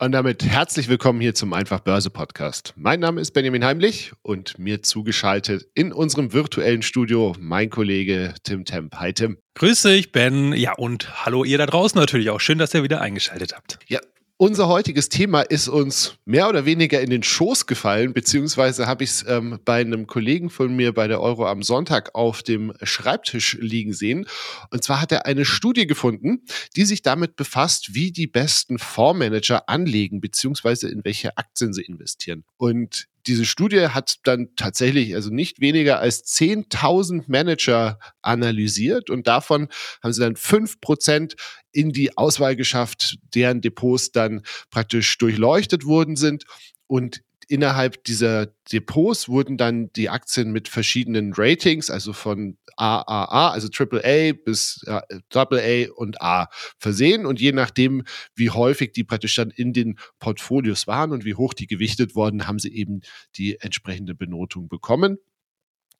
Und damit herzlich willkommen hier zum Einfach Börse Podcast. Mein Name ist Benjamin Heimlich und mir zugeschaltet in unserem virtuellen Studio mein Kollege Tim Temp. Hi Tim. Grüß dich, Ben. Ja, und hallo ihr da draußen natürlich auch. Schön, dass ihr wieder eingeschaltet habt. Ja, unser heutiges Thema ist uns mehr oder weniger in den Schoß gefallen, beziehungsweise habe ich es ähm, bei einem Kollegen von mir bei der Euro am Sonntag auf dem Schreibtisch liegen sehen. Und zwar hat er eine Studie gefunden, die sich damit befasst, wie die besten Fondsmanager anlegen, beziehungsweise in welche Aktien sie investieren. Und diese Studie hat dann tatsächlich also nicht weniger als 10.000 Manager analysiert und davon haben sie dann fünf Prozent in die Auswahl geschafft, deren Depots dann praktisch durchleuchtet worden sind. Und innerhalb dieser Depots wurden dann die Aktien mit verschiedenen Ratings, also von AAA, also AAA bis äh, AA und A versehen. Und je nachdem, wie häufig die praktisch dann in den Portfolios waren und wie hoch die gewichtet wurden, haben sie eben die entsprechende Benotung bekommen.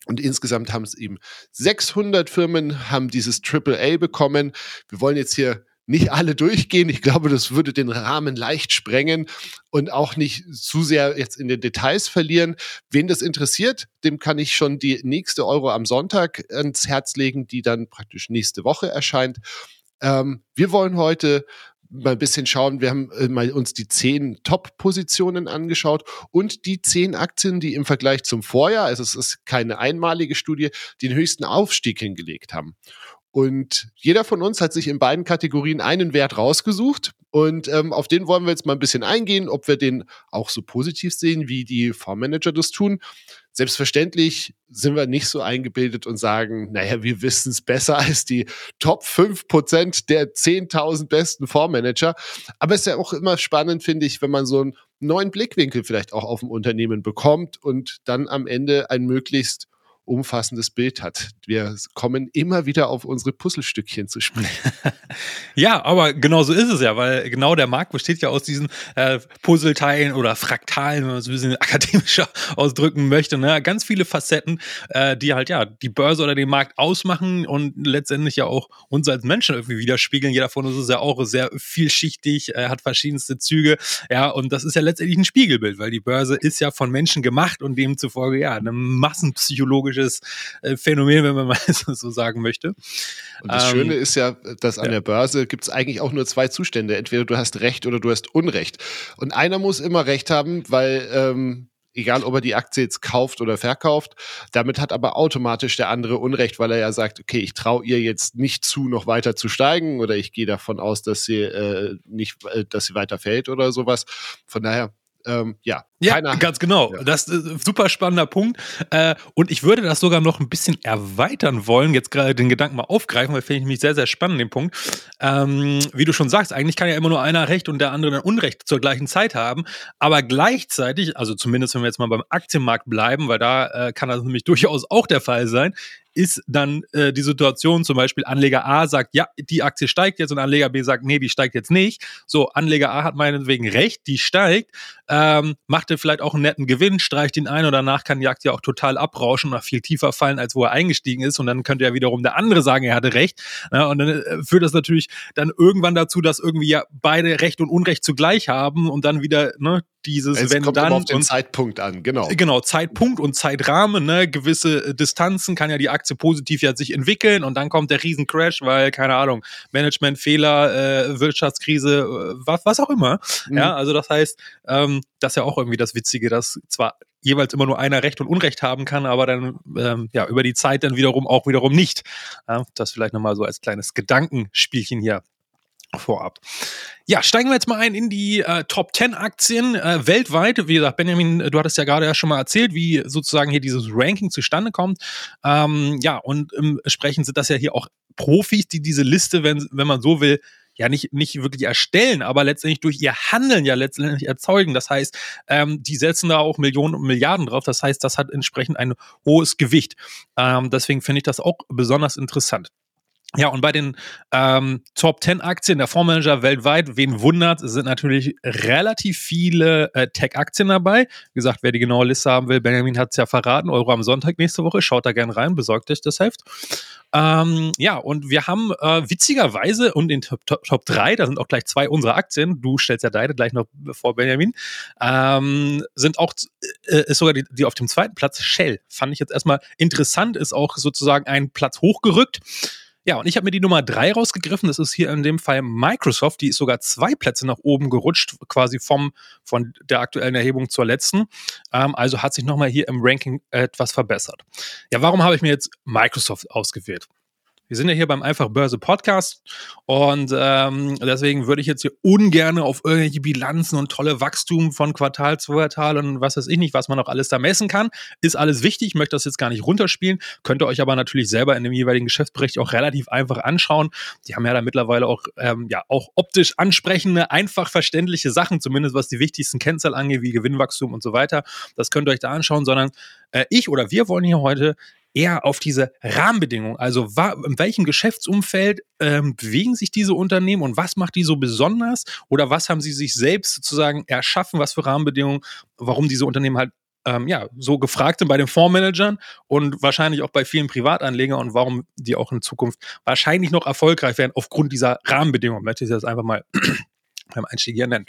Und insgesamt haben es eben 600 Firmen haben dieses AAA bekommen. Wir wollen jetzt hier nicht alle durchgehen. Ich glaube, das würde den Rahmen leicht sprengen und auch nicht zu sehr jetzt in den Details verlieren. Wen das interessiert, dem kann ich schon die nächste Euro am Sonntag ans Herz legen, die dann praktisch nächste Woche erscheint. Ähm, wir wollen heute mal ein bisschen schauen. Wir haben äh, mal uns die zehn Top-Positionen angeschaut und die zehn Aktien, die im Vergleich zum Vorjahr, also es ist keine einmalige Studie, den höchsten Aufstieg hingelegt haben. Und jeder von uns hat sich in beiden Kategorien einen Wert rausgesucht. Und ähm, auf den wollen wir jetzt mal ein bisschen eingehen, ob wir den auch so positiv sehen, wie die Fondsmanager das tun. Selbstverständlich sind wir nicht so eingebildet und sagen, naja, wir wissen es besser als die Top 5% der 10.000 besten Fondsmanager. Aber es ist ja auch immer spannend, finde ich, wenn man so einen neuen Blickwinkel vielleicht auch auf ein Unternehmen bekommt und dann am Ende ein möglichst umfassendes Bild hat. Wir kommen immer wieder auf unsere Puzzlestückchen zu sprechen. ja, aber genau so ist es ja, weil genau der Markt besteht ja aus diesen äh, Puzzleteilen oder Fraktalen, wenn man es ein bisschen akademischer ausdrücken möchte. Ne? Ganz viele Facetten, äh, die halt ja die Börse oder den Markt ausmachen und letztendlich ja auch uns als Menschen irgendwie widerspiegeln. Jeder von uns ist ja auch sehr vielschichtig, äh, hat verschiedenste Züge. Ja, und das ist ja letztendlich ein Spiegelbild, weil die Börse ist ja von Menschen gemacht und demzufolge ja eine massenpsychologische psychologisches äh, Phänomen, wenn man mal so sagen möchte. Und das ähm, Schöne ist ja, dass an ja. der Börse gibt es eigentlich auch nur zwei Zustände. Entweder du hast Recht oder du hast Unrecht. Und einer muss immer Recht haben, weil ähm, egal ob er die Aktie jetzt kauft oder verkauft. Damit hat aber automatisch der andere Unrecht, weil er ja sagt, okay, ich traue ihr jetzt nicht zu, noch weiter zu steigen oder ich gehe davon aus, dass sie äh, nicht, äh, dass sie weiter fällt oder sowas. Von daher ähm, ja, ja, keiner. ganz genau. Ja. Das ist ein super spannender Punkt. Äh, und ich würde das sogar noch ein bisschen erweitern wollen, jetzt gerade den Gedanken mal aufgreifen, weil finde ich mich sehr, sehr spannend, den Punkt. Ähm, wie du schon sagst, eigentlich kann ja immer nur einer Recht und der andere dann Unrecht zur gleichen Zeit haben. Aber gleichzeitig, also zumindest wenn wir jetzt mal beim Aktienmarkt bleiben, weil da äh, kann das nämlich durchaus auch der Fall sein, ist dann äh, die Situation, zum Beispiel Anleger A sagt, ja, die Aktie steigt jetzt und Anleger B sagt, nee, die steigt jetzt nicht. So, Anleger A hat meinetwegen recht, die steigt, ähm, macht er vielleicht auch einen netten Gewinn, streicht ihn ein und danach kann die Aktie auch total abrauschen und viel tiefer fallen, als wo er eingestiegen ist und dann könnte ja wiederum der andere sagen, er hatte recht. Ja, und dann äh, führt das natürlich dann irgendwann dazu, dass irgendwie ja beide Recht und Unrecht zugleich haben und dann wieder ne, dieses es wenn kommt dann auf den und, Zeitpunkt an, genau. Genau, Zeitpunkt und Zeitrahmen, ne, gewisse äh, Distanzen kann ja die Aktie positiv ja sich entwickeln und dann kommt der Riesencrash, weil keine Ahnung, Managementfehler, äh, Wirtschaftskrise, äh, was, was auch immer. Mhm. Ja, also das heißt, ähm, das ist ja auch irgendwie das Witzige, dass zwar jeweils immer nur einer Recht und Unrecht haben kann, aber dann ähm, ja über die Zeit dann wiederum auch wiederum nicht. Ja, das vielleicht nochmal so als kleines Gedankenspielchen hier vorab. Ja, steigen wir jetzt mal ein in die äh, Top 10 Aktien äh, weltweit. Wie gesagt, Benjamin, du hattest ja gerade ja schon mal erzählt, wie sozusagen hier dieses Ranking zustande kommt. Ähm, ja, und entsprechend sind das ja hier auch Profis, die diese Liste, wenn, wenn man so will, ja nicht, nicht wirklich erstellen, aber letztendlich durch ihr Handeln ja letztendlich erzeugen. Das heißt, ähm, die setzen da auch Millionen und Milliarden drauf. Das heißt, das hat entsprechend ein hohes Gewicht. Ähm, deswegen finde ich das auch besonders interessant. Ja, und bei den ähm, Top 10 Aktien der Fondsmanager weltweit, wen wundert, sind natürlich relativ viele äh, Tech-Aktien dabei. Wie gesagt, wer die genaue Liste haben will, Benjamin hat es ja verraten, Euro am Sonntag nächste Woche, schaut da gerne rein, besorgt euch das Heft. Ähm, ja, und wir haben äh, witzigerweise und in Top, Top, Top 3, da sind auch gleich zwei unserer Aktien, du stellst ja deine gleich noch vor, Benjamin, ähm, sind auch, äh, ist sogar die, die auf dem zweiten Platz Shell. Fand ich jetzt erstmal interessant, ist auch sozusagen ein Platz hochgerückt. Ja, und ich habe mir die Nummer drei rausgegriffen. Das ist hier in dem Fall Microsoft. Die ist sogar zwei Plätze nach oben gerutscht, quasi vom, von der aktuellen Erhebung zur letzten. Ähm, also hat sich nochmal hier im Ranking etwas verbessert. Ja, warum habe ich mir jetzt Microsoft ausgewählt? Wir sind ja hier beim Einfach Börse Podcast und ähm, deswegen würde ich jetzt hier ungern auf irgendwelche Bilanzen und tolle Wachstum von Quartal zu Quartal und was weiß ich nicht, was man noch alles da messen kann. Ist alles wichtig, ich möchte das jetzt gar nicht runterspielen, könnt ihr euch aber natürlich selber in dem jeweiligen Geschäftsbericht auch relativ einfach anschauen. Die haben ja da mittlerweile auch, ähm, ja, auch optisch ansprechende, einfach verständliche Sachen, zumindest was die wichtigsten Kennzahlen angeht, wie Gewinnwachstum und so weiter. Das könnt ihr euch da anschauen, sondern äh, ich oder wir wollen hier heute eher auf diese Rahmenbedingungen. Also in welchem Geschäftsumfeld ähm, bewegen sich diese Unternehmen und was macht die so besonders? Oder was haben sie sich selbst sozusagen erschaffen? Was für Rahmenbedingungen, warum diese Unternehmen halt ähm, ja, so gefragt sind bei den Fondsmanagern und wahrscheinlich auch bei vielen Privatanlegern und warum die auch in Zukunft wahrscheinlich noch erfolgreich werden aufgrund dieser Rahmenbedingungen. Möchte ich das einfach mal beim Einstieg hier nennen.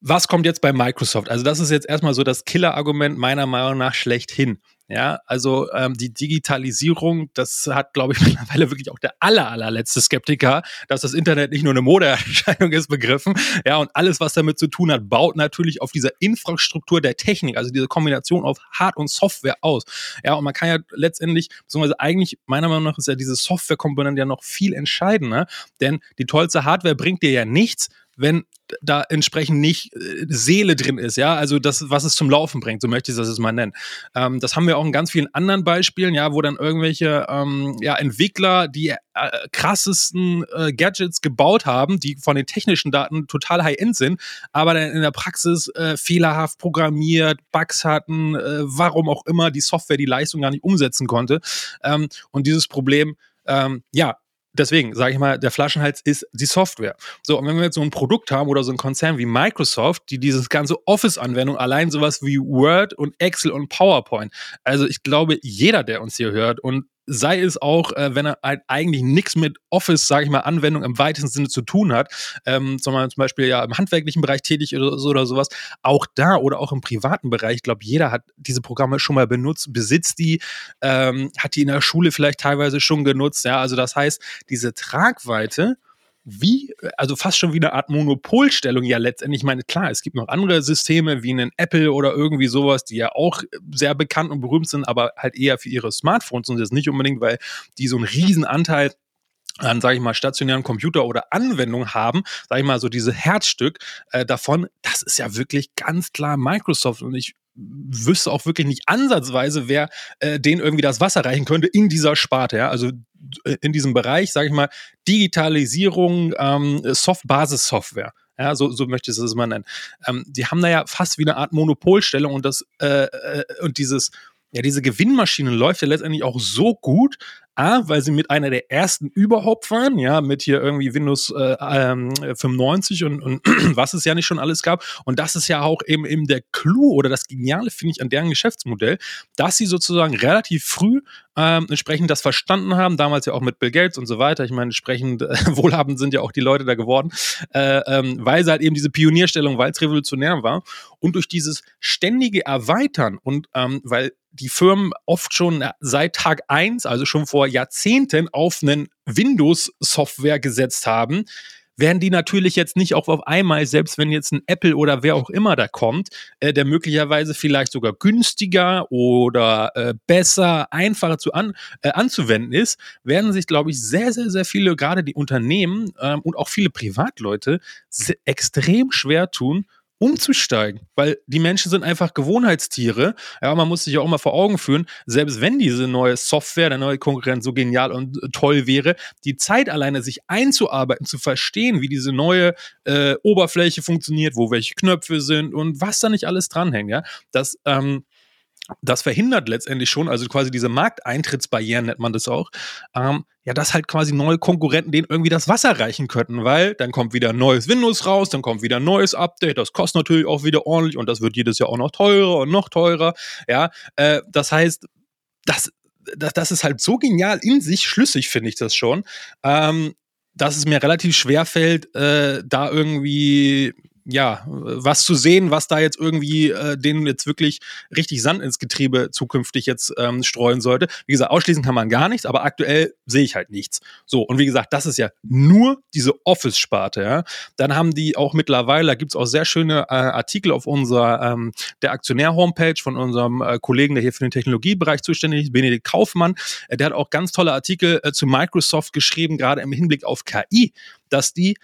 Was kommt jetzt bei Microsoft? Also das ist jetzt erstmal so das Killer-Argument meiner Meinung nach schlechthin. Ja, also ähm, die Digitalisierung, das hat, glaube ich, mittlerweile wirklich auch der aller, allerletzte Skeptiker, dass das Internet nicht nur eine Modeerscheinung ist, begriffen. Ja, und alles, was damit zu tun hat, baut natürlich auf dieser Infrastruktur der Technik, also diese Kombination auf Hard- und Software aus. Ja, und man kann ja letztendlich, beziehungsweise eigentlich, meiner Meinung nach, ist ja diese Softwarekomponente ja noch viel entscheidender, denn die tollste Hardware bringt dir ja nichts, wenn da entsprechend nicht äh, Seele drin ist, ja, also das, was es zum Laufen bringt, so möchte ich das jetzt mal nennen. Ähm, das haben wir auch in ganz vielen anderen Beispielen, ja, wo dann irgendwelche ähm, ja, Entwickler die äh, krassesten äh, Gadgets gebaut haben, die von den technischen Daten total high-end sind, aber dann in der Praxis äh, fehlerhaft programmiert, Bugs hatten, äh, warum auch immer die Software die Leistung gar nicht umsetzen konnte. Ähm, und dieses Problem ähm, ja, deswegen sage ich mal, der Flaschenhals ist die Software. So, und wenn wir jetzt so ein Produkt haben oder so ein Konzern wie Microsoft, die dieses ganze Office-Anwendung, allein sowas wie Word und Excel und PowerPoint, also ich glaube, jeder, der uns hier hört und sei es auch, äh, wenn er halt eigentlich nichts mit Office, sage ich mal, Anwendung im weitesten Sinne zu tun hat, ähm, sondern zum Beispiel ja im handwerklichen Bereich tätig oder so oder sowas, auch da oder auch im privaten Bereich, ich glaube, jeder hat diese Programme schon mal benutzt, besitzt die, ähm, hat die in der Schule vielleicht teilweise schon genutzt, ja, also das heißt, diese Tragweite wie, also fast schon wie eine Art Monopolstellung ja letztendlich. Ich meine, klar, es gibt noch andere Systeme wie einen Apple oder irgendwie sowas, die ja auch sehr bekannt und berühmt sind, aber halt eher für ihre Smartphones und das nicht unbedingt, weil die so einen riesen Anteil an, sage ich mal, stationären Computer oder Anwendungen haben, sage ich mal, so diese Herzstück äh, davon, das ist ja wirklich ganz klar Microsoft und ich wüsste auch wirklich nicht ansatzweise, wer äh, denen irgendwie das Wasser reichen könnte in dieser Sparte. Ja? Also in diesem Bereich, sage ich mal, Digitalisierung, ähm, Soft Basissoftware. Ja, so, so möchte ich es mal nennen. Ähm, die haben da ja fast wie eine Art Monopolstellung und das äh, äh, und dieses ja, diese Gewinnmaschine läuft ja letztendlich auch so gut, A, weil sie mit einer der ersten überhaupt waren, ja, mit hier irgendwie Windows äh, ähm, 95 und, und was es ja nicht schon alles gab. Und das ist ja auch eben, eben der Clou oder das Geniale, finde ich, an deren Geschäftsmodell, dass sie sozusagen relativ früh ähm, entsprechend das verstanden haben, damals ja auch mit Bill Gates und so weiter. Ich meine, entsprechend äh, wohlhabend sind ja auch die Leute da geworden, äh, ähm, weil sie halt eben diese Pionierstellung, weil es revolutionär war. Und durch dieses ständige Erweitern und ähm, weil die Firmen oft schon seit Tag eins, also schon vor Jahrzehnten, auf einen Windows-Software gesetzt haben, werden die natürlich jetzt nicht auch auf einmal, selbst wenn jetzt ein Apple oder wer auch immer da kommt, äh, der möglicherweise vielleicht sogar günstiger oder äh, besser, einfacher zu an, äh, anzuwenden ist, werden sich, glaube ich, sehr, sehr, sehr viele, gerade die Unternehmen ähm, und auch viele Privatleute, extrem schwer tun, umzusteigen, weil die Menschen sind einfach Gewohnheitstiere. Ja, man muss sich ja auch mal vor Augen führen, selbst wenn diese neue Software, der neue Konkurrent so genial und toll wäre, die Zeit alleine sich einzuarbeiten, zu verstehen, wie diese neue äh, Oberfläche funktioniert, wo welche Knöpfe sind und was da nicht alles dranhängt, ja, das ähm, das verhindert letztendlich schon, also quasi diese Markteintrittsbarrieren nennt man das auch, ähm, ja, dass halt quasi neue Konkurrenten denen irgendwie das Wasser reichen könnten, weil dann kommt wieder neues Windows raus, dann kommt wieder ein neues Update, das kostet natürlich auch wieder ordentlich und das wird jedes Jahr auch noch teurer und noch teurer, ja, äh, das heißt, das, das, das ist halt so genial in sich schlüssig, finde ich das schon, ähm, dass es mir relativ schwer fällt, äh, da irgendwie ja, was zu sehen, was da jetzt irgendwie äh, denen jetzt wirklich richtig Sand ins Getriebe zukünftig jetzt ähm, streuen sollte. Wie gesagt, ausschließen kann man gar nichts, aber aktuell sehe ich halt nichts. So, und wie gesagt, das ist ja nur diese Office-Sparte, ja. Dann haben die auch mittlerweile, da gibt's auch sehr schöne äh, Artikel auf unserer ähm, der Aktionär-Homepage von unserem äh, Kollegen, der hier für den Technologiebereich zuständig ist, Benedikt Kaufmann. Äh, der hat auch ganz tolle Artikel äh, zu Microsoft geschrieben, gerade im Hinblick auf KI, dass die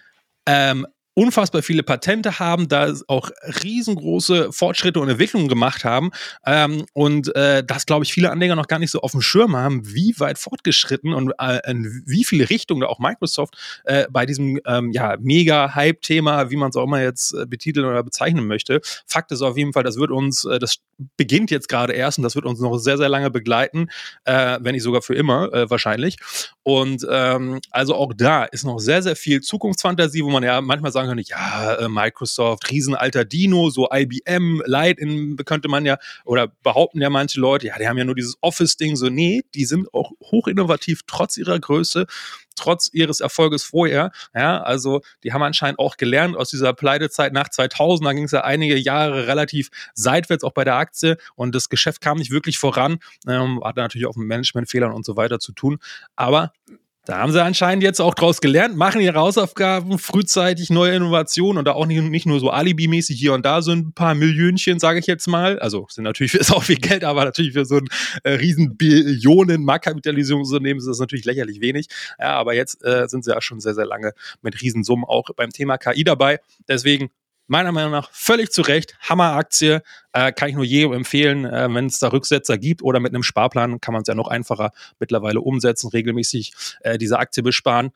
ähm, unfassbar viele Patente haben, da auch riesengroße Fortschritte und Entwicklungen gemacht haben ähm, und äh, das, glaube ich, viele Anleger noch gar nicht so auf dem Schirm haben, wie weit fortgeschritten und äh, in wie viele Richtungen da auch Microsoft äh, bei diesem ähm, ja, mega-Hype-Thema, wie man es auch immer jetzt äh, betiteln oder bezeichnen möchte. Fakt ist auf jeden Fall, das wird uns, äh, das beginnt jetzt gerade erst und das wird uns noch sehr, sehr lange begleiten, äh, wenn nicht sogar für immer wahrscheinlich. Und ähm, also auch da ist noch sehr, sehr viel Zukunftsfantasie, wo man ja manchmal sagen könnte, ja, äh, Microsoft, Riesenalter Dino, so IBM, Light könnte man ja, oder behaupten ja manche Leute, ja, die haben ja nur dieses Office-Ding, so, nee, die sind auch hochinnovativ, trotz ihrer Größe, trotz ihres Erfolges vorher. Ja, also die haben anscheinend auch gelernt aus dieser Pleitezeit nach 2000. Da ging es ja einige Jahre relativ seitwärts auch bei der Aktie und das Geschäft kam nicht wirklich voran. Ähm, hatte natürlich auch mit Managementfehlern und so weiter zu tun. Aber da haben sie anscheinend jetzt auch draus gelernt, machen ihre Hausaufgaben, frühzeitig neue Innovationen und da auch nicht, nicht nur so Alibi-mäßig hier und da so ein paar Millionchen, sage ich jetzt mal. Also sind natürlich ist auch viel Geld, aber natürlich für so ein äh, riesen Billionen Marktkapitalisierungsunternehmen ist das natürlich lächerlich wenig. Ja, aber jetzt äh, sind sie ja schon sehr, sehr lange mit Riesensummen auch beim Thema KI dabei. Deswegen meiner Meinung nach völlig zu Recht. Hammeraktie. Äh, kann ich nur jedem empfehlen, äh, wenn es da Rücksetzer gibt oder mit einem Sparplan kann man es ja noch einfacher mittlerweile umsetzen, regelmäßig äh, diese Aktie besparen.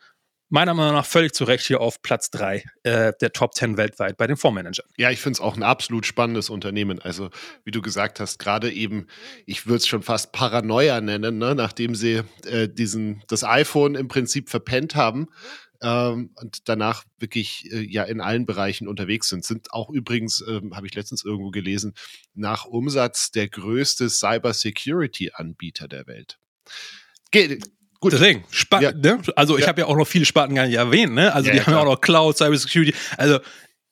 Meiner Meinung nach völlig zu Recht hier auf Platz 3 äh, der Top 10 weltweit bei den Fondsmanagern. Ja, ich finde es auch ein absolut spannendes Unternehmen. Also, wie du gesagt hast, gerade eben, ich würde es schon fast Paranoia nennen, ne? nachdem sie äh, diesen, das iPhone im Prinzip verpennt haben ähm, und danach wirklich äh, ja in allen Bereichen unterwegs sind. Sind auch übrigens, ähm, habe ich letztens irgendwo gelesen, nach Umsatz der größte Cybersecurity-Anbieter der Welt. Ge Gut. Deswegen, spannend, ja. ne? Also ich ja. habe ja auch noch viele Sparten gar nicht erwähnt, ne? Also ja, die haben ja auch noch Cloud, Cybersecurity. Also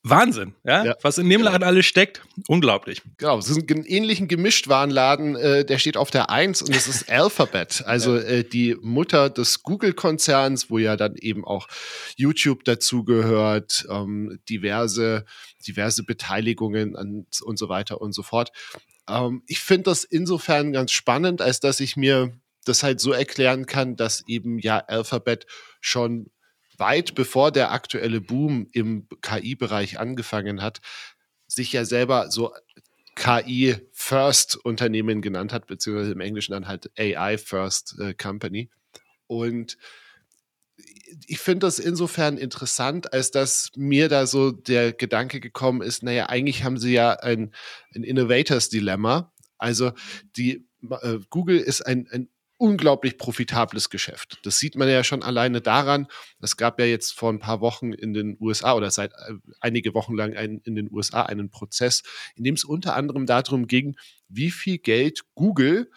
Wahnsinn, ja? ja? Was in dem Laden alles steckt, unglaublich. Genau, es ist ein ähnlichen Gemischtwarenladen, äh, der steht auf der Eins und es ist Alphabet, also äh, die Mutter des Google-Konzerns, wo ja dann eben auch YouTube dazugehört, ähm, diverse, diverse Beteiligungen an, und so weiter und so fort. Ähm, ich finde das insofern ganz spannend, als dass ich mir das halt so erklären kann, dass eben ja Alphabet schon weit bevor der aktuelle Boom im KI-Bereich angefangen hat, sich ja selber so KI-First-Unternehmen genannt hat, beziehungsweise im Englischen dann halt AI-First äh, Company. Und ich finde das insofern interessant, als dass mir da so der Gedanke gekommen ist, naja, eigentlich haben sie ja ein, ein Innovators-Dilemma. Also die äh, Google ist ein, ein unglaublich profitables Geschäft. Das sieht man ja schon alleine daran. Es gab ja jetzt vor ein paar Wochen in den USA oder seit äh, einige Wochen lang ein, in den USA einen Prozess, in dem es unter anderem darum ging, wie viel Geld Google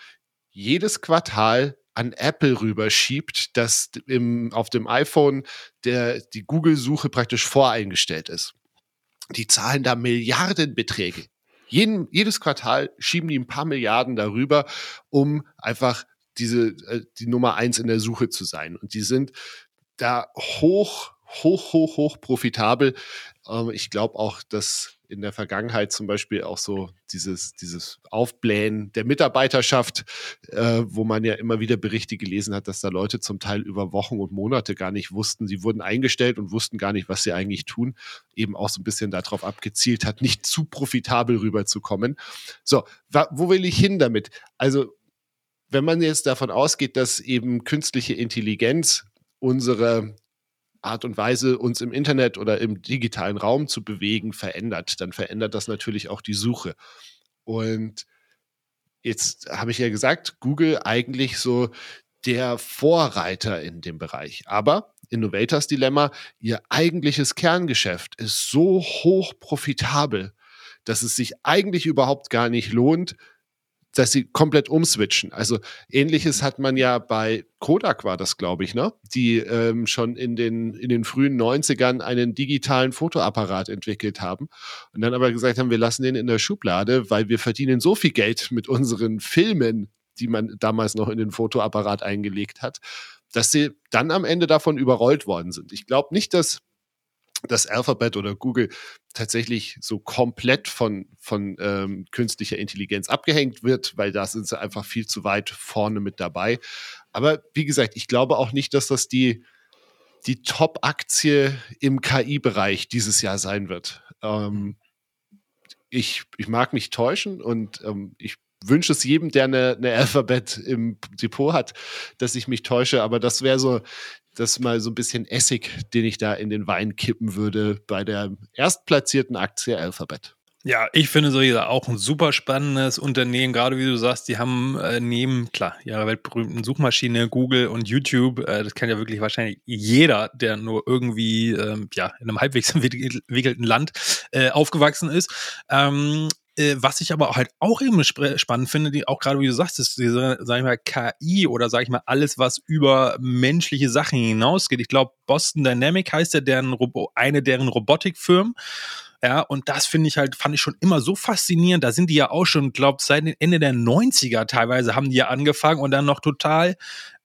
jedes Quartal an Apple rüberschiebt, dass im, auf dem iPhone der, die Google-Suche praktisch voreingestellt ist. Die zahlen da Milliardenbeträge. Jeden, jedes Quartal schieben die ein paar Milliarden darüber, um einfach diese, äh, die Nummer eins in der Suche zu sein. Und die sind da hoch, hoch, hoch, hoch profitabel. Ähm, ich glaube auch, dass in der Vergangenheit zum Beispiel auch so dieses, dieses Aufblähen der Mitarbeiterschaft, äh, wo man ja immer wieder Berichte gelesen hat, dass da Leute zum Teil über Wochen und Monate gar nicht wussten, sie wurden eingestellt und wussten gar nicht, was sie eigentlich tun, eben auch so ein bisschen darauf abgezielt hat, nicht zu profitabel rüberzukommen. So, wo will ich hin damit? Also wenn man jetzt davon ausgeht, dass eben künstliche Intelligenz unsere Art und Weise, uns im Internet oder im digitalen Raum zu bewegen, verändert, dann verändert das natürlich auch die Suche. Und jetzt habe ich ja gesagt, Google eigentlich so der Vorreiter in dem Bereich. Aber Innovators Dilemma, ihr eigentliches Kerngeschäft ist so hoch profitabel, dass es sich eigentlich überhaupt gar nicht lohnt, dass sie komplett umswitchen. Also ähnliches hat man ja bei Kodak war das, glaube ich, ne? Die ähm, schon in den, in den frühen 90ern einen digitalen Fotoapparat entwickelt haben und dann aber gesagt haben, wir lassen den in der Schublade, weil wir verdienen so viel Geld mit unseren Filmen, die man damals noch in den Fotoapparat eingelegt hat, dass sie dann am Ende davon überrollt worden sind. Ich glaube nicht, dass das Alphabet oder Google tatsächlich so komplett von, von ähm, künstlicher Intelligenz abgehängt wird, weil da sind sie einfach viel zu weit vorne mit dabei. Aber wie gesagt, ich glaube auch nicht, dass das die, die Top-Aktie im KI-Bereich dieses Jahr sein wird. Ähm, ich, ich mag mich täuschen und ähm, ich wünsche es jedem, der eine, eine Alphabet im Depot hat, dass ich mich täusche, aber das wäre so das mal so ein bisschen Essig, den ich da in den Wein kippen würde bei der erstplatzierten Aktie Alphabet. Ja, ich finde so auch ein super spannendes Unternehmen, gerade wie du sagst, die haben äh, neben, klar, ihrer weltberühmten Suchmaschine Google und YouTube, äh, das kennt ja wirklich wahrscheinlich jeder, der nur irgendwie ähm, ja, in einem halbwegs entwickelten Land äh, aufgewachsen ist. Ähm, äh, was ich aber halt auch eben spannend finde, die auch gerade wie du sagst, ist diese, sag ich mal, KI oder sag ich mal, alles, was über menschliche Sachen hinausgeht. Ich glaube, Boston Dynamic heißt ja deren Robo eine deren Robotikfirmen. Ja, und das finde ich halt, fand ich schon immer so faszinierend. Da sind die ja auch schon, glaube seit Ende der 90er teilweise haben die ja angefangen und dann noch total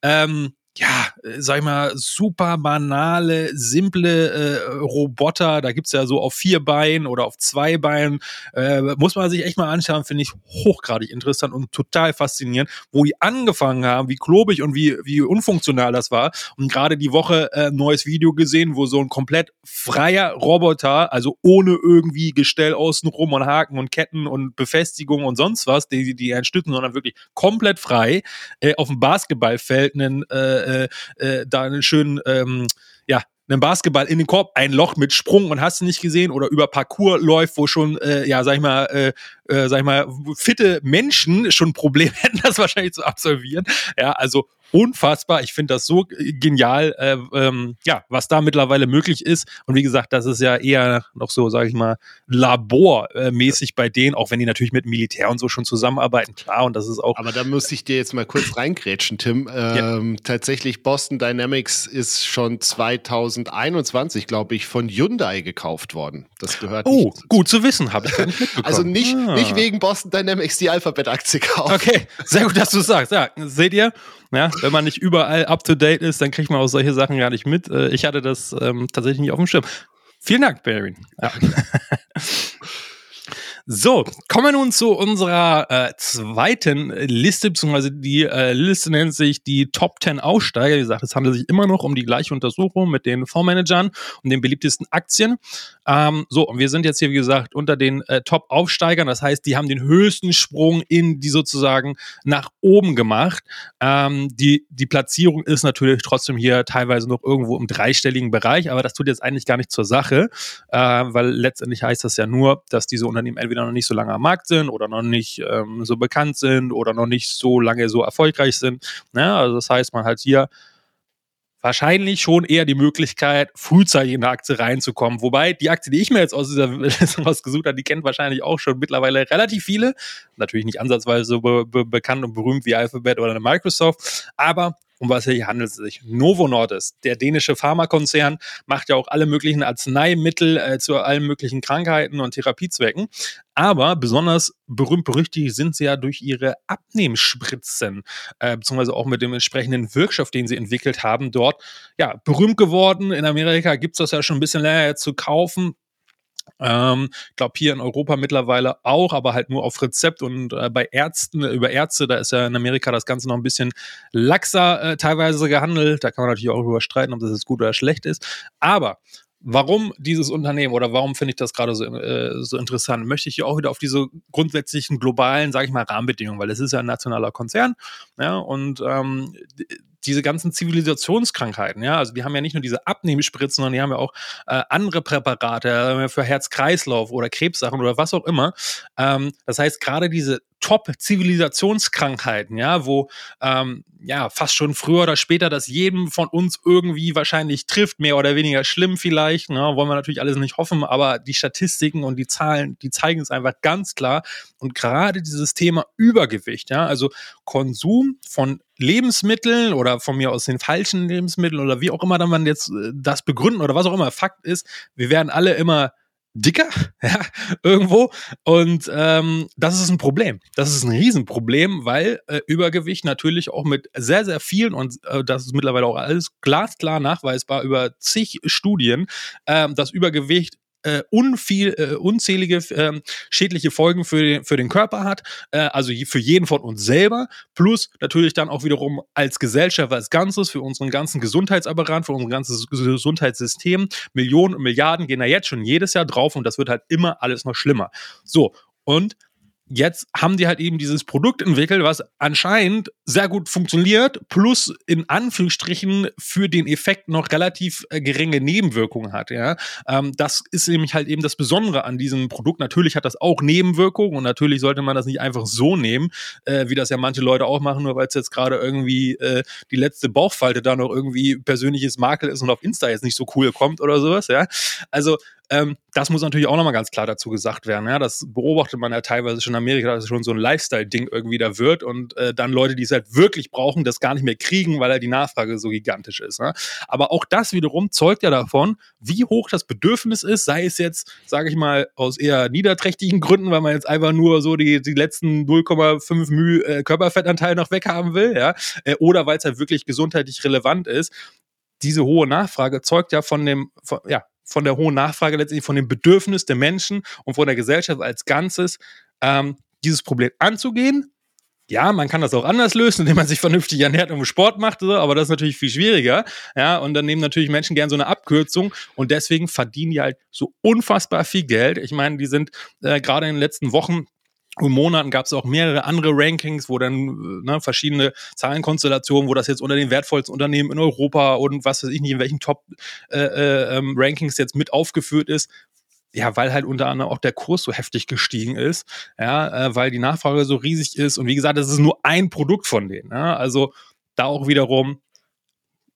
ähm, ja, äh, sag ich mal, super banale, simple äh, Roboter. Da gibt's ja so auf vier Beinen oder auf zwei Beinen. Äh, muss man sich echt mal anschauen, finde ich hochgradig interessant und total faszinierend, wo die angefangen haben, wie klobig und wie, wie unfunktional das war. Und gerade die Woche äh, neues Video gesehen, wo so ein komplett freier Roboter, also ohne irgendwie Gestell außenrum und Haken und Ketten und Befestigung und sonst was, die, die entstützen, sondern wirklich komplett frei äh, auf dem Basketballfeld einen äh, äh, äh, da einen schönen, ähm, ja, einen Basketball in den Korb, ein Loch mit Sprung und hast du nicht gesehen oder über Parcours läuft, wo schon, äh, ja, sag ich mal, äh, äh, sag ich mal, fitte Menschen schon Probleme hätten, das wahrscheinlich zu absolvieren. Ja, also unfassbar. Ich finde das so genial, äh, ähm, ja, was da mittlerweile möglich ist. Und wie gesagt, das ist ja eher noch so, sage ich mal, labormäßig bei denen, auch wenn die natürlich mit Militär und so schon zusammenarbeiten, klar. Und das ist auch. Aber da muss ich dir jetzt mal kurz reingrätschen, Tim. Ähm, ja. Tatsächlich, Boston Dynamics ist schon 2021, glaube ich, von Hyundai gekauft worden. Das gehört. Oh, gut zu wissen, habe ich gar nicht mitbekommen. Also nicht, ah. Nicht wegen Boston Dynamics die Alphabet-Aktie kaufen. Okay, sehr gut, dass du sagst. Ja, seht ihr? Ja, wenn man nicht überall up to date ist, dann kriegt man auch solche Sachen gar nicht mit. Äh, ich hatte das ähm, tatsächlich nicht auf dem Schirm. Vielen Dank, Barry. Ja. So, kommen wir nun zu unserer äh, zweiten Liste, beziehungsweise die äh, Liste nennt sich die Top 10 Aussteiger. Wie gesagt, es handelt sich immer noch um die gleiche Untersuchung mit den Fondsmanagern und den beliebtesten Aktien. Ähm, so, und wir sind jetzt hier, wie gesagt, unter den äh, Top-Aufsteigern. Das heißt, die haben den höchsten Sprung in die sozusagen nach oben gemacht. Ähm, die, die Platzierung ist natürlich trotzdem hier teilweise noch irgendwo im dreistelligen Bereich, aber das tut jetzt eigentlich gar nicht zur Sache, äh, weil letztendlich heißt das ja nur, dass diese Unternehmen entweder noch nicht so lange am Markt sind oder noch nicht ähm, so bekannt sind oder noch nicht so lange so erfolgreich sind. Ja, also das heißt, man hat hier wahrscheinlich schon eher die Möglichkeit, frühzeitig in eine Aktie reinzukommen. Wobei die Aktie, die ich mir jetzt aus dieser Liste rausgesucht habe, die kennt wahrscheinlich auch schon mittlerweile relativ viele. Natürlich nicht ansatzweise so be be bekannt und berühmt wie Alphabet oder Microsoft, aber um was hier handelt es sich. Novo Nordisk, der dänische Pharmakonzern, macht ja auch alle möglichen Arzneimittel äh, zu allen möglichen Krankheiten und Therapiezwecken. Aber besonders berühmt berüchtigt sind sie ja durch ihre Abnehmspritzen, äh, beziehungsweise auch mit dem entsprechenden Wirkstoff, den sie entwickelt haben, dort ja berühmt geworden. In Amerika gibt es das ja schon ein bisschen länger zu kaufen. Ähm, ich glaube hier in Europa mittlerweile auch, aber halt nur auf Rezept und äh, bei Ärzten, über Ärzte, da ist ja in Amerika das Ganze noch ein bisschen laxer äh, teilweise gehandelt. Da kann man natürlich auch darüber streiten, ob das jetzt gut oder schlecht ist. Aber Warum dieses Unternehmen oder warum finde ich das gerade so, äh, so interessant? Möchte ich hier auch wieder auf diese grundsätzlichen globalen, sage ich mal, Rahmenbedingungen, weil es ist ja ein nationaler Konzern, ja, und ähm, diese ganzen Zivilisationskrankheiten, ja, also die haben ja nicht nur diese Abnehmspritzen, sondern die haben ja auch äh, andere Präparate für Herz-Kreislauf oder Krebssachen oder was auch immer. Ähm, das heißt, gerade diese Top-Zivilisationskrankheiten, ja, wo ähm, ja fast schon früher oder später das jedem von uns irgendwie wahrscheinlich trifft, mehr oder weniger schlimm vielleicht. Ne? Wollen wir natürlich alles nicht hoffen, aber die Statistiken und die Zahlen, die zeigen es einfach ganz klar. Und gerade dieses Thema Übergewicht, ja, also Konsum von Lebensmitteln oder von mir aus den falschen Lebensmitteln oder wie auch immer dann man jetzt äh, das begründen oder was auch immer. Fakt ist, wir werden alle immer dicker, ja, irgendwo. Und ähm, das ist ein Problem. Das ist ein Riesenproblem, weil äh, Übergewicht natürlich auch mit sehr, sehr vielen, und äh, das ist mittlerweile auch alles glasklar nachweisbar über zig Studien, äh, dass Übergewicht äh, unviel, äh, unzählige äh, schädliche Folgen für den, für den Körper hat, äh, also für jeden von uns selber, plus natürlich dann auch wiederum als Gesellschaft als Ganzes, für unseren ganzen Gesundheitsapparat, für unser ganzes Gesundheitssystem. Millionen und Milliarden gehen da jetzt schon jedes Jahr drauf und das wird halt immer alles noch schlimmer. So, und jetzt haben die halt eben dieses Produkt entwickelt, was anscheinend sehr gut funktioniert, plus in Anführungsstrichen für den Effekt noch relativ äh, geringe Nebenwirkungen hat. Ja, ähm, das ist nämlich halt eben das Besondere an diesem Produkt. Natürlich hat das auch Nebenwirkungen und natürlich sollte man das nicht einfach so nehmen, äh, wie das ja manche Leute auch machen, nur weil es jetzt gerade irgendwie äh, die letzte Bauchfalte da noch irgendwie persönliches Makel ist und auf Insta jetzt nicht so cool kommt oder sowas. Ja, also ähm, das muss natürlich auch nochmal ganz klar dazu gesagt werden. Ja? Das beobachtet man ja teilweise schon in Amerika, dass es schon so ein Lifestyle-Ding irgendwie da wird und äh, dann Leute, die es halt wirklich brauchen, das gar nicht mehr kriegen, weil halt die Nachfrage so gigantisch ist. Ne? Aber auch das wiederum zeugt ja davon, wie hoch das Bedürfnis ist, sei es jetzt, sage ich mal, aus eher niederträchtigen Gründen, weil man jetzt einfach nur so die, die letzten 0,5 μ äh, Körperfettanteil noch weghaben will, ja, äh, oder weil es halt wirklich gesundheitlich relevant ist diese hohe Nachfrage zeugt ja von dem, von, ja, von der hohen Nachfrage letztendlich von dem Bedürfnis der Menschen und von der Gesellschaft als Ganzes, ähm, dieses Problem anzugehen. Ja, man kann das auch anders lösen, indem man sich vernünftig ernährt und Sport macht, aber das ist natürlich viel schwieriger. Ja, und dann nehmen natürlich Menschen gern so eine Abkürzung und deswegen verdienen die halt so unfassbar viel Geld. Ich meine, die sind äh, gerade in den letzten Wochen und Monaten gab es auch mehrere andere Rankings, wo dann äh, ne, verschiedene Zahlenkonstellationen, wo das jetzt unter den wertvollsten Unternehmen in Europa und was weiß ich nicht, in welchen Top-Rankings äh, äh, jetzt mit aufgeführt ist. Ja, weil halt unter anderem auch der Kurs so heftig gestiegen ist, ja, äh, weil die Nachfrage so riesig ist. Und wie gesagt, das ist nur ein Produkt von denen. Ja? Also da auch wiederum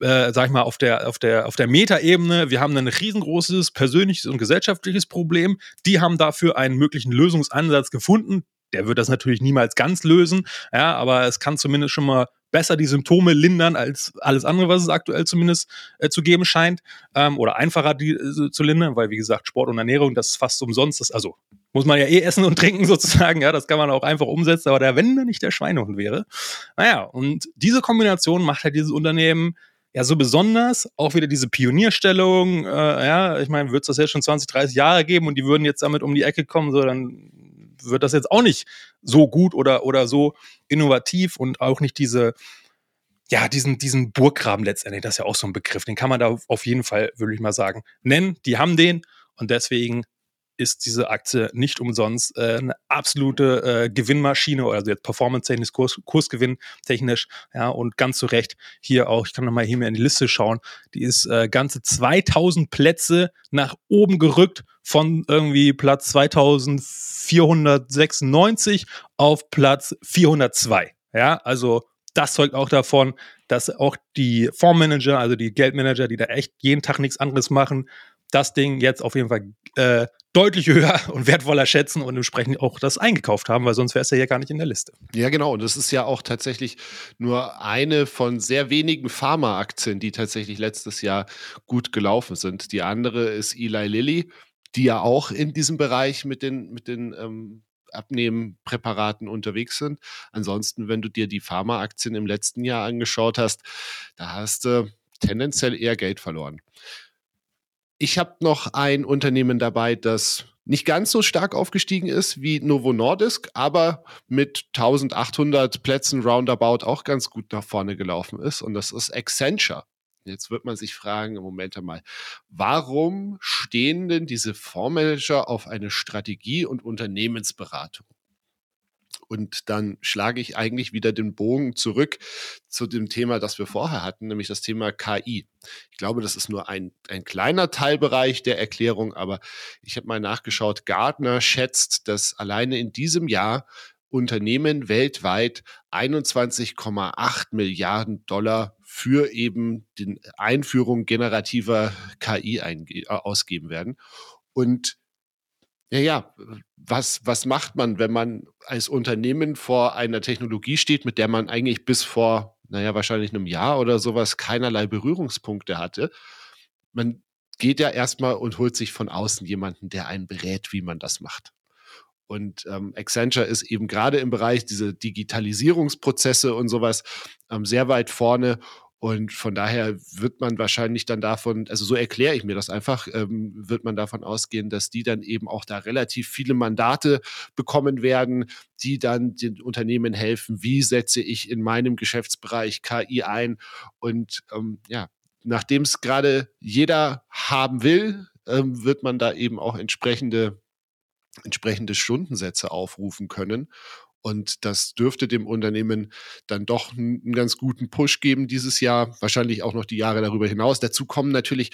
äh, sag ich mal, auf der, auf der, auf der Metaebene, wir haben ein riesengroßes persönliches und gesellschaftliches Problem. Die haben dafür einen möglichen Lösungsansatz gefunden. Der wird das natürlich niemals ganz lösen, ja, aber es kann zumindest schon mal besser die Symptome lindern als alles andere, was es aktuell zumindest äh, zu geben scheint. Ähm, oder einfacher die äh, zu lindern, weil wie gesagt, Sport und Ernährung, das ist fast umsonst. Das, also muss man ja eh essen und trinken sozusagen, ja, das kann man auch einfach umsetzen, aber der, wenn nicht der Schweinehund wäre. Naja, und diese Kombination macht halt dieses Unternehmen ja so besonders, auch wieder diese Pionierstellung, äh, ja, ich meine, würde es das jetzt schon 20, 30 Jahre geben und die würden jetzt damit um die Ecke kommen, so dann wird das jetzt auch nicht so gut oder, oder so innovativ und auch nicht diese, ja, diesen, diesen Burggraben letztendlich, das ist ja auch so ein Begriff, den kann man da auf jeden Fall, würde ich mal sagen, nennen. Die haben den und deswegen ist diese Aktie nicht umsonst äh, eine absolute äh, Gewinnmaschine, also jetzt performance-technisch, Kurs, Kursgewinn technisch, ja, und ganz zu Recht hier auch, ich kann nochmal hier mir in die Liste schauen, die ist äh, ganze 2000 Plätze nach oben gerückt von irgendwie Platz 2496 auf Platz 402, ja, also das zeugt auch davon, dass auch die Fondsmanager, also die Geldmanager, die da echt jeden Tag nichts anderes machen, das Ding jetzt auf jeden Fall äh, deutlich höher und wertvoller schätzen und entsprechend auch das eingekauft haben, weil sonst wäre es ja hier gar nicht in der Liste. Ja, genau. Und das ist ja auch tatsächlich nur eine von sehr wenigen Pharmaaktien, die tatsächlich letztes Jahr gut gelaufen sind. Die andere ist Eli Lilly, die ja auch in diesem Bereich mit den, mit den ähm, Abnehmpräparaten unterwegs sind. Ansonsten, wenn du dir die Pharmaaktien im letzten Jahr angeschaut hast, da hast du tendenziell eher Geld verloren. Ich habe noch ein Unternehmen dabei, das nicht ganz so stark aufgestiegen ist wie Novo Nordisk, aber mit 1800 Plätzen roundabout auch ganz gut nach vorne gelaufen ist. Und das ist Accenture. Jetzt wird man sich fragen, im Moment einmal, warum stehen denn diese Fondsmanager auf eine Strategie- und Unternehmensberatung? Und dann schlage ich eigentlich wieder den Bogen zurück zu dem Thema, das wir vorher hatten, nämlich das Thema KI. Ich glaube, das ist nur ein, ein kleiner Teilbereich der Erklärung, aber ich habe mal nachgeschaut. Gartner schätzt, dass alleine in diesem Jahr Unternehmen weltweit 21,8 Milliarden Dollar für eben die Einführung generativer KI äh, ausgeben werden. Und ja, ja, was, was macht man, wenn man als Unternehmen vor einer Technologie steht, mit der man eigentlich bis vor, naja, wahrscheinlich einem Jahr oder sowas keinerlei Berührungspunkte hatte? Man geht ja erstmal und holt sich von außen jemanden, der einen berät, wie man das macht. Und ähm, Accenture ist eben gerade im Bereich dieser Digitalisierungsprozesse und sowas ähm, sehr weit vorne. Und von daher wird man wahrscheinlich dann davon, also so erkläre ich mir das einfach, ähm, wird man davon ausgehen, dass die dann eben auch da relativ viele Mandate bekommen werden, die dann den Unternehmen helfen, wie setze ich in meinem Geschäftsbereich KI ein. Und ähm, ja, nachdem es gerade jeder haben will, ähm, wird man da eben auch entsprechende entsprechende Stundensätze aufrufen können. Und das dürfte dem Unternehmen dann doch einen ganz guten Push geben dieses Jahr, wahrscheinlich auch noch die Jahre darüber hinaus. Dazu kommen natürlich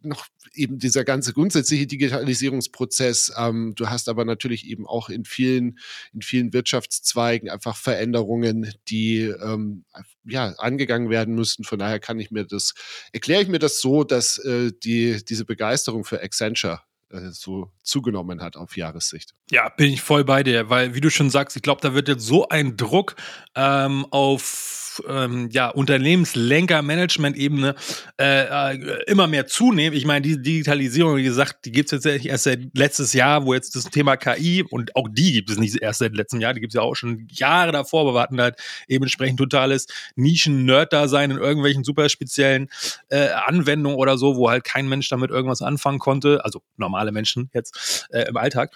noch eben dieser ganze grundsätzliche Digitalisierungsprozess. Ähm, du hast aber natürlich eben auch in vielen, in vielen Wirtschaftszweigen einfach Veränderungen, die ähm, ja angegangen werden müssten. Von daher kann ich mir das, erkläre ich mir das so, dass äh, die, diese Begeisterung für Accenture äh, so zugenommen hat auf Jahressicht. Ja, bin ich voll bei dir, weil wie du schon sagst, ich glaube, da wird jetzt so ein Druck ähm, auf ähm, ja, Unternehmenslenker, Management-Ebene äh, äh, immer mehr zunehmen. Ich meine, die Digitalisierung, wie gesagt, die gibt es jetzt erst seit letztes Jahr, wo jetzt das Thema KI und auch die gibt es nicht erst seit letztem Jahr, die gibt es ja auch schon Jahre davor, aber wir halt eben entsprechend totales Nischen-Nerd-Dasein in irgendwelchen super speziellen äh, Anwendungen oder so, wo halt kein Mensch damit irgendwas anfangen konnte, also normale Menschen jetzt äh, im Alltag.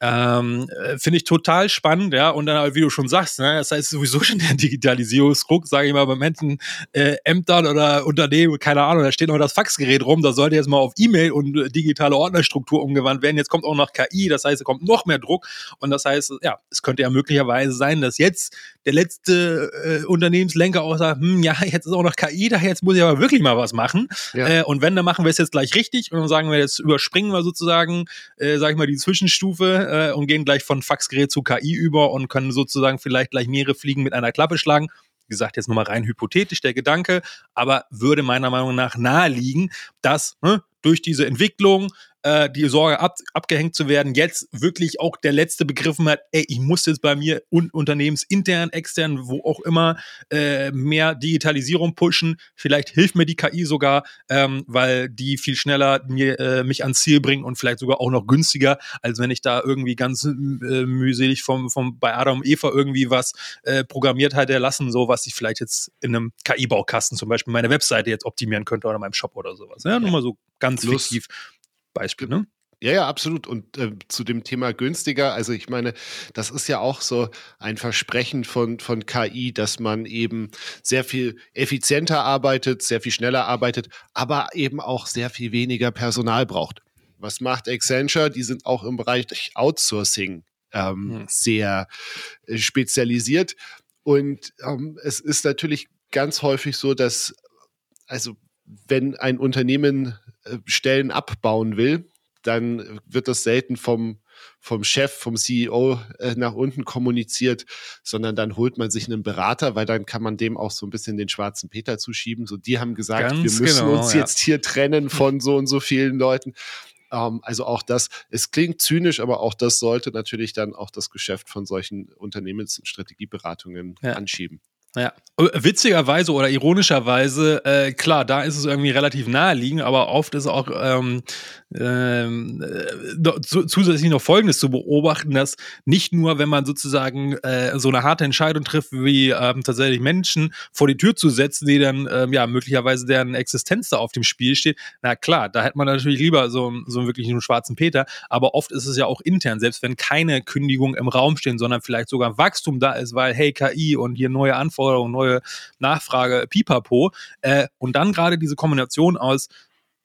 Ähm, äh, Finde ich total spannend, ja. Und dann, wie du schon sagst, ne, das heißt sowieso schon der Digitalisierungsdruck, sage ich mal, bei Menschen, äh, Ämtern oder Unternehmen, keine Ahnung, da steht noch das Faxgerät rum, da sollte jetzt mal auf E-Mail und äh, digitale Ordnerstruktur umgewandt werden. Jetzt kommt auch noch KI, das heißt, es kommt noch mehr Druck. Und das heißt, ja, es könnte ja möglicherweise sein, dass jetzt der letzte äh, Unternehmenslenker auch sagt, hm, ja, jetzt ist auch noch KI, da jetzt muss ich aber wirklich mal was machen. Ja. Äh, und wenn, dann machen wir es jetzt gleich richtig und dann sagen wir, jetzt überspringen wir sozusagen, äh, sag ich mal, die Zwischenstufe äh, und gehen gleich von Faxgerät zu KI über und können sozusagen vielleicht gleich mehrere Fliegen mit einer Klappe schlagen. Wie gesagt, jetzt nur mal rein hypothetisch der Gedanke, aber würde meiner Meinung nach naheliegen, dass ne, durch diese Entwicklung äh, die Sorge ab, abgehängt zu werden, jetzt wirklich auch der letzte begriffen hat, ey, ich muss jetzt bei mir un unternehmensintern, extern, wo auch immer, äh, mehr Digitalisierung pushen. Vielleicht hilft mir die KI sogar, ähm, weil die viel schneller mir, äh, mich ans Ziel bringt und vielleicht sogar auch noch günstiger, als wenn ich da irgendwie ganz äh, mühselig vom, vom, bei Adam und Eva irgendwie was äh, programmiert hätte lassen, so was ich vielleicht jetzt in einem KI-Baukasten zum Beispiel meine Webseite jetzt optimieren könnte oder meinem Shop oder sowas. Ja, nur mal so ganz Plus, fiktiv. Beispiel, ne? Ja, ja, absolut. Und äh, zu dem Thema günstiger, also ich meine, das ist ja auch so ein Versprechen von, von KI, dass man eben sehr viel effizienter arbeitet, sehr viel schneller arbeitet, aber eben auch sehr viel weniger Personal braucht. Was macht Accenture? Die sind auch im Bereich Outsourcing ähm, hm. sehr äh, spezialisiert. Und ähm, es ist natürlich ganz häufig so, dass, also wenn ein Unternehmen Stellen abbauen will, dann wird das selten vom, vom Chef, vom CEO äh, nach unten kommuniziert, sondern dann holt man sich einen Berater, weil dann kann man dem auch so ein bisschen den schwarzen Peter zuschieben. So, die haben gesagt, Ganz wir müssen genau, uns ja. jetzt hier trennen von so und so vielen Leuten. Ähm, also auch das, es klingt zynisch, aber auch das sollte natürlich dann auch das Geschäft von solchen Unternehmens- und Strategieberatungen ja. anschieben. Ja, äh, witzigerweise oder ironischerweise, äh, klar, da ist es irgendwie relativ naheliegend, aber oft ist auch ähm, ähm, äh, zusätzlich noch Folgendes zu beobachten, dass nicht nur, wenn man sozusagen äh, so eine harte Entscheidung trifft, wie ähm, tatsächlich Menschen vor die Tür zu setzen, die dann ähm, ja möglicherweise deren Existenz da auf dem Spiel steht, na klar, da hätte man natürlich lieber so, so wirklich einen schwarzen Peter, aber oft ist es ja auch intern, selbst wenn keine Kündigung im Raum stehen, sondern vielleicht sogar Wachstum da ist, weil hey, KI und hier neue Anforderungen, neue Nachfrage, pipapo, äh, und dann gerade diese Kombination aus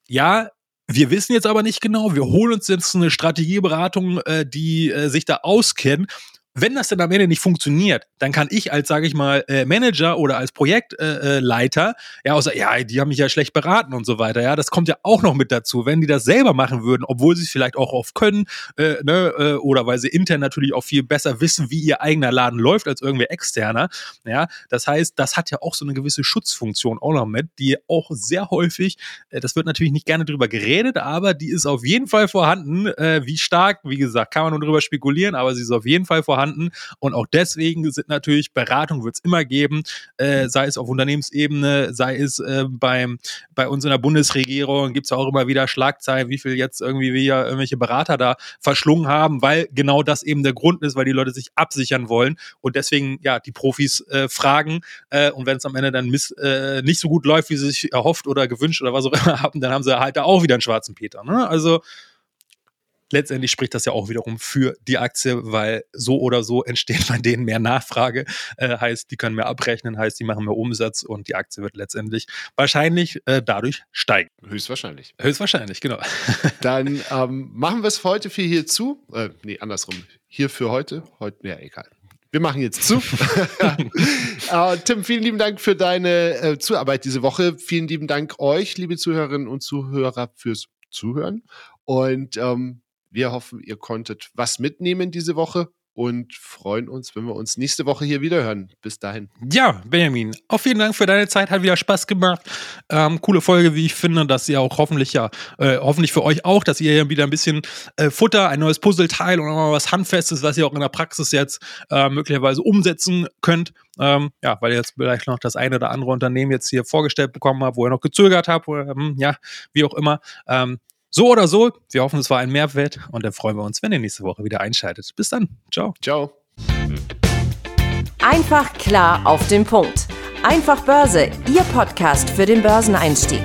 ja, wir wissen jetzt aber nicht genau. Wir holen uns jetzt eine Strategieberatung, äh, die äh, sich da auskennen. Wenn das dann am Ende nicht funktioniert, dann kann ich als, sage ich mal, äh, Manager oder als Projektleiter, äh, ja, außer, ja, die haben mich ja schlecht beraten und so weiter, ja, das kommt ja auch noch mit dazu. Wenn die das selber machen würden, obwohl sie es vielleicht auch oft können, äh, ne, äh, oder weil sie intern natürlich auch viel besser wissen, wie ihr eigener Laden läuft als irgendwer externer, ja, das heißt, das hat ja auch so eine gewisse Schutzfunktion auch noch mit, die auch sehr häufig, äh, das wird natürlich nicht gerne drüber geredet, aber die ist auf jeden Fall vorhanden. Äh, wie stark, wie gesagt, kann man nur drüber spekulieren, aber sie ist auf jeden Fall vorhanden vorhanden. Und auch deswegen sind natürlich Beratung wird es immer geben, äh, sei es auf Unternehmensebene, sei es äh, beim, bei uns in der Bundesregierung, gibt es auch immer wieder Schlagzeilen, wie viel jetzt irgendwie wir irgendwelche Berater da verschlungen haben, weil genau das eben der Grund ist, weil die Leute sich absichern wollen und deswegen ja die Profis äh, fragen äh, und wenn es am Ende dann miss, äh, nicht so gut läuft, wie sie sich erhofft oder gewünscht oder was auch immer haben, dann haben sie halt da auch wieder einen schwarzen Peter. Ne? Also letztendlich spricht das ja auch wiederum für die Aktie, weil so oder so entsteht bei denen mehr Nachfrage. Äh, heißt, die können mehr abrechnen, heißt, die machen mehr Umsatz und die Aktie wird letztendlich wahrscheinlich äh, dadurch steigen. Höchstwahrscheinlich. Höchstwahrscheinlich, genau. Dann ähm, machen wir es für heute für hier zu. Äh, nee, andersrum. Hier für heute. Heute, ja, egal. Wir machen jetzt zu. uh, Tim, vielen lieben Dank für deine äh, Zuarbeit diese Woche. Vielen lieben Dank euch, liebe Zuhörerinnen und Zuhörer, fürs Zuhören. Und ähm, wir hoffen, ihr konntet was mitnehmen diese Woche und freuen uns, wenn wir uns nächste Woche hier wieder hören. Bis dahin. Ja, Benjamin, auch vielen Dank für deine Zeit, hat wieder Spaß gemacht. Ähm, coole Folge, wie ich finde, dass ihr auch hoffentlich ja, äh, hoffentlich für euch auch, dass ihr wieder ein bisschen äh, Futter, ein neues Puzzleteil und mal was Handfestes, was ihr auch in der Praxis jetzt äh, möglicherweise umsetzen könnt. Ähm, ja, weil ihr jetzt vielleicht noch das eine oder andere Unternehmen jetzt hier vorgestellt bekommen habt, wo ihr noch gezögert habt, oder, ähm, ja, wie auch immer. Ähm, so oder so, wir hoffen, es war ein Mehrwert und dann freuen wir uns, wenn ihr nächste Woche wieder einschaltet. Bis dann. Ciao. Ciao. Einfach klar auf den Punkt. Einfach Börse, Ihr Podcast für den Börseneinstieg.